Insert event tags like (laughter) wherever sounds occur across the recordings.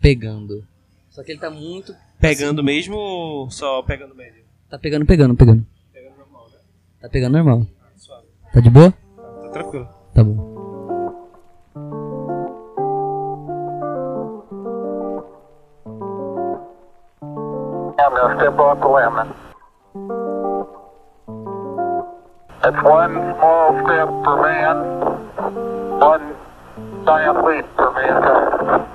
pegando. Só que ele tá muito. Pegando mesmo ou só pegando médio? Tá pegando, pegando, pegando. Pegando normal, né? Tá pegando normal. Suave. Tá de boa? Tá tranquilo. Tá bom. The limit. It's one small step for man, one giant leap for mankind.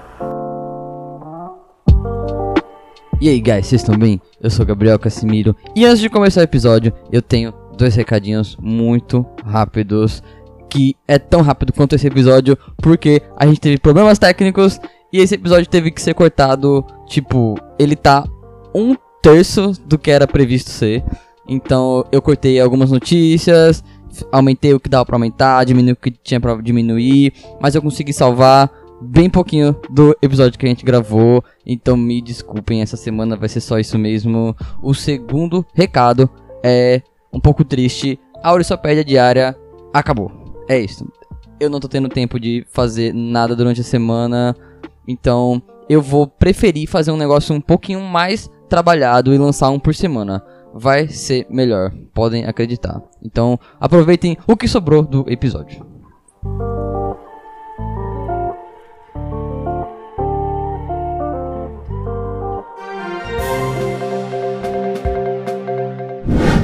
E aí, guys, vocês estão bem? Eu sou Gabriel Casimiro e antes de começar o episódio, eu tenho dois recadinhos muito rápidos, que é tão rápido quanto esse episódio, porque a gente teve problemas técnicos e esse episódio teve que ser cortado, tipo, ele tá um terço do que era previsto ser. Então, eu cortei algumas notícias, aumentei o que dava pra aumentar, diminui o que tinha pra diminuir, mas eu consegui salvar bem pouquinho do episódio que a gente gravou. Então me desculpem, essa semana vai ser só isso mesmo. O segundo recado é um pouco triste. A Orissopédia diária acabou. É isso. Eu não tô tendo tempo de fazer nada durante a semana. Então eu vou preferir fazer um negócio um pouquinho mais trabalhado e lançar um por semana. Vai ser melhor, podem acreditar. Então aproveitem o que sobrou do episódio.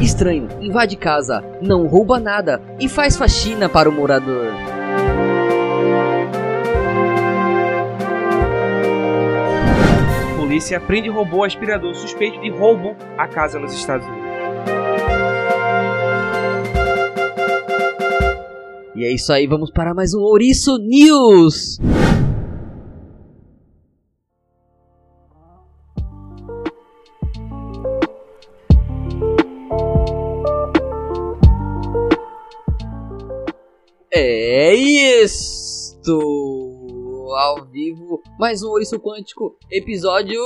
Estranho, invade casa, não rouba nada e faz faxina para o morador. Polícia prende e roubou aspirador suspeito de roubo à casa nos Estados Unidos. E é isso aí, vamos para mais um Ouriço News! É isto! Ao vivo, mais um Ouriço Quântico, episódio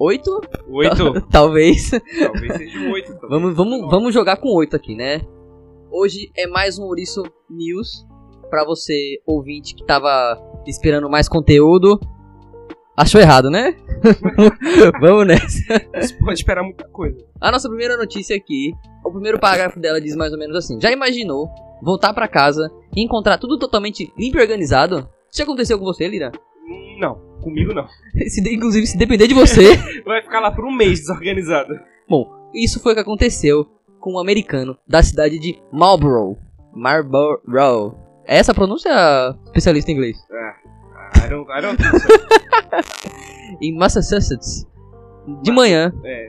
8? Oito? (laughs) Talvez. Talvez seja um oito. talvez Vamos, vamos, vamos jogar com 8 aqui, né? Hoje é mais um Ouriço News pra você, ouvinte, que tava esperando mais conteúdo. Achou errado, né? (laughs) vamos nessa. Você pode esperar muita coisa. A nossa primeira notícia aqui, o primeiro parágrafo dela diz mais ou menos assim: Já imaginou voltar pra casa e encontrar tudo totalmente limpo e organizado? Isso já aconteceu com você, Lira? Não, comigo não. (laughs) Se de- inclusive, se depender de você. (laughs) Vai ficar lá por um mês desorganizado. Bom, isso foi o que aconteceu com um americano da cidade de Marlborough. Marlborough. É essa a pronúncia, especialista em inglês? Ah, I don't, I don't think so. (laughs) Em Massachusetts. De manhã. É,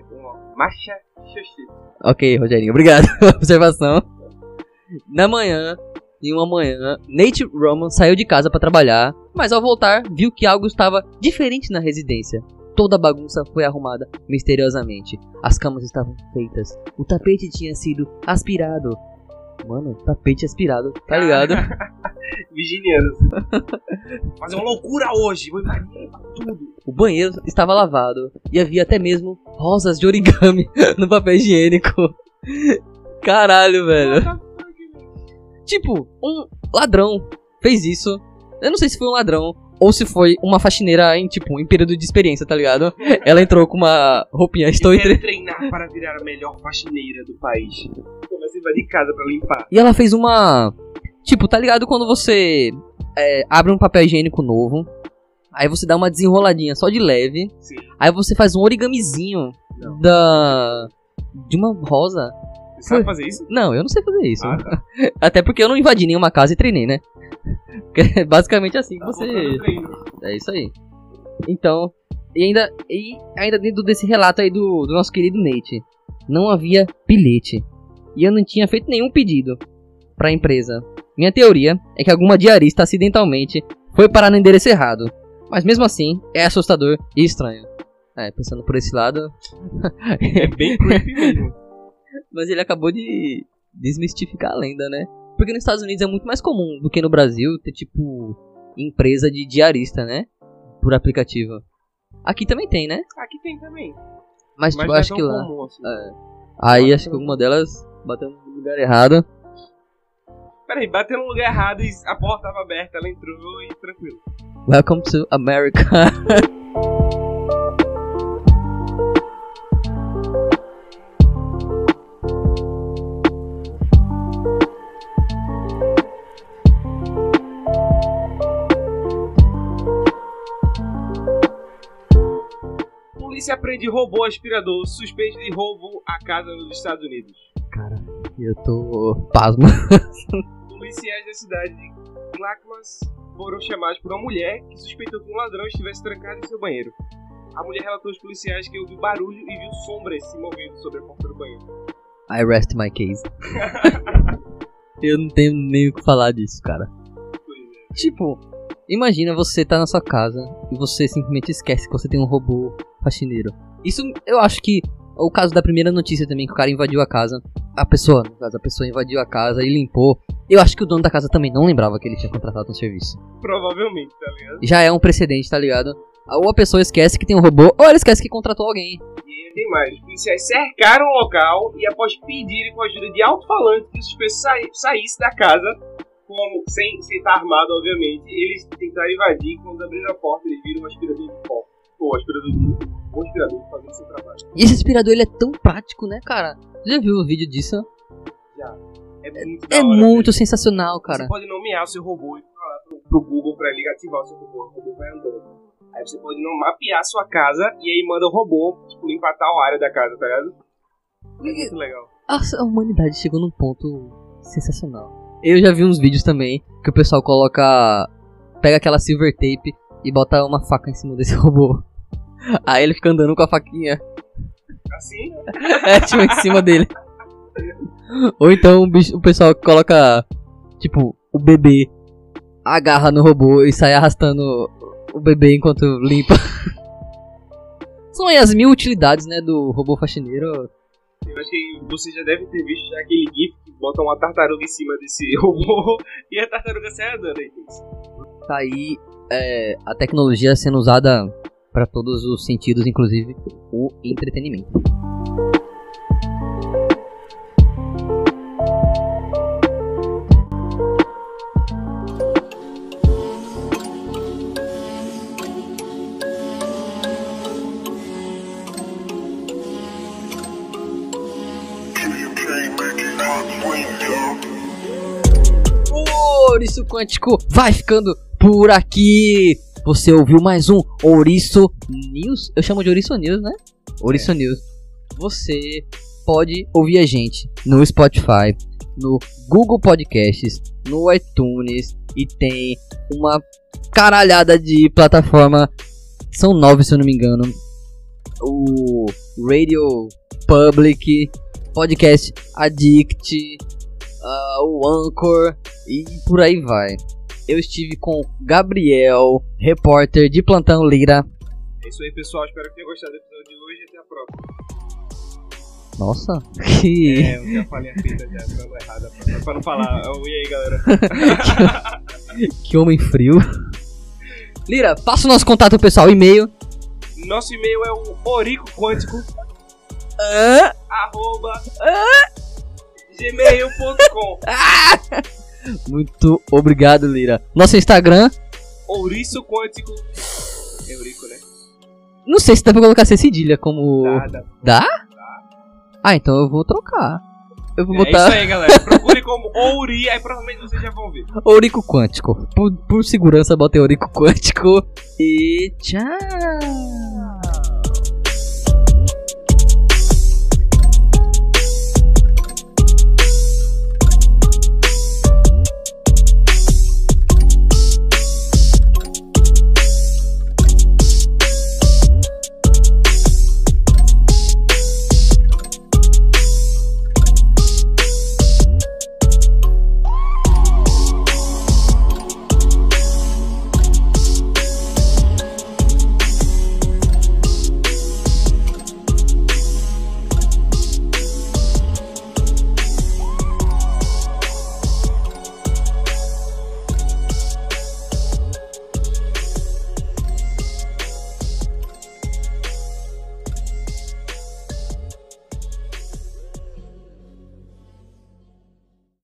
xoxi. Ok, Rogerinho, obrigado (laughs) pela observação. Na manhã, em uma manhã, Nate Roman saiu de casa para trabalhar, mas ao voltar, viu que algo estava diferente na residência. Toda a bagunça foi arrumada misteriosamente. As camas estavam feitas. O tapete tinha sido aspirado. Mano, tapete aspirado, tá ligado? (laughs) Virginiano. Fazer uma loucura hoje. Vou invadir tudo. O banheiro estava lavado e havia até mesmo rosas de origami (laughs) no papel higiênico. Caralho, velho. Tipo, um ladrão fez isso. Eu não sei se foi um ladrão ou se foi uma faxineira em, tipo, em período de experiência, tá ligado? Ela entrou com uma roupinha, estou entre... treinar para virar a melhor faxineira do país. Começa a invadir casa pra limpar. E ela fez uma... Tipo, tá ligado quando você é, abre um papel higiênico novo, aí você dá uma desenroladinha só de leve, Sim. aí você faz um origamizinho Não. da... De uma rosa. Você sabe fazer isso? Não, eu não sei fazer isso. Ah, tá. (laughs) Até porque eu não invadi nenhuma casa e treinei, né? (laughs) Porque é basicamente assim que Tá você. É isso aí. Então, e ainda, e ainda dentro desse relato aí do, do nosso querido Nate, não havia bilhete. E eu não tinha feito nenhum pedido pra empresa. Minha teoria é que alguma diarista acidentalmente foi parar no endereço errado. Mas mesmo assim, é assustador e estranho. É, pensando por esse lado. É bem creepy mesmo. (laughs) Mas ele acabou de desmistificar a lenda, né? Porque nos Estados Unidos é muito mais comum do que no Brasil ter, tipo, empresa de diarista, né? Por aplicativo. Aqui também tem, né? Aqui tem também. Mas, Mas tipo, não é acho tão que lá. comum assim. Aí acho que alguma delas bateu no lugar errado. Peraí, bateu no lugar errado e a porta estava aberta, ela entrou e tranquilo. Welcome to America. polícia prende robô aspirador suspeito de roubo à casa nos Estados Unidos. Cara, eu tô pasmo. (laughs) Policiais da cidade de Clackamas foram chamados por uma mulher que suspeitou que um ladrão estivesse trancado em seu banheiro. A mulher relatou aos policiais que ouviu barulho e viu sombras se movendo sobre a porta do banheiro. I rest my case. (laughs) eu não tenho nem o que falar disso, cara. Pois é. Tipo, imagina você tá na sua casa e você simplesmente esquece que você tem um robô faxineiro. Isso eu acho que o caso da primeira notícia também, que o cara invadiu a casa. A pessoa, no caso, a pessoa invadiu a casa e limpou. Eu acho que o dono da casa também não lembrava que ele tinha contratado um serviço. Provavelmente, tá ligado? Já é um precedente, tá ligado? Ou a pessoa esquece que tem um robô, ou ela esquece que contratou alguém. E tem mais. Os policiais cercaram o local e após pedirem com a ajuda de alto-falante que o suspeito saísse da casa, como, sem, sem estar armado, obviamente, eles tentaram invadir e quando abriram a porta eles viram um aspirador de pó. Ou aspirador de... Um aspirador fazendo seu trabalho. E esse aspirador ele é tão prático, né, cara? Você já viu o vídeo disso? É muito da É hora, muito velho. sensacional, cara. Você pode nomear o seu robô e falar pro, pro Google pra ele ativar o seu robô. O robô vai andando. Aí você pode não mapear a sua casa e aí manda o robô, tipo, limpar tal área da casa, tá ligado? É muito legal. Nossa, a humanidade chegou num ponto sensacional. Eu já vi uns vídeos também que o pessoal coloca. pega aquela silver tape e bota uma faca em cima desse (laughs) robô. (laughs) Aí ele fica andando com a faquinha. Assim, É, tipo, em cima dele. Ou então o, bicho- o pessoal coloca, tipo, o bebê agarra no robô e sai arrastando o bebê enquanto limpa. (laughs) São aí as mil utilidades, né, do robô faxineiro. eu acho que você já deve ter visto já aquele GIF que bota uma tartaruga em cima desse (laughs) robô e a tartaruga sai andando aí. Tá aí é, a tecnologia sendo usada para todos os sentidos, inclusive o entretenimento. O Ouriço Quântico vai ficando por aqui. Você ouviu mais um Ouriço News? Eu chamo de Ouriço News, né? Ouriço News. Você pode ouvir a gente no Spotify, no Google Podcasts, no iTunes e tem uma caralhada de plataforma. São nove, se eu não me engano. O Radio Public, Podcast Addict, ah, o Anchor e por aí vai. Eu estive com Gabriel, repórter de Plantão Lira. É isso aí, pessoal. Espero que tenham gostado do episódio de hoje e até a próxima. Nossa, (laughs) que. É, eu já falei a fita já, falando errada. Pra, pra não falar. Oh, e aí, galera? (laughs) que homem frio. Lira, passa o nosso contato pessoal, e-mail. Nosso e-mail é o oricoquântico, Ah, arroba, gmail.com. Muito obrigado, Lira. Nosso Instagram, Ouriço Quântico. É Eurico, né? não sei se dá pra colocar C cedilha como. Nada. Dá? Ah, então eu vou trocar. Eu vou É isso botar aí, galera. (laughs) Procure como Ouri, aí provavelmente vocês já vão ver. Ourico Quântico. Por, por segurança, botei Ourico Quântico. E tchau.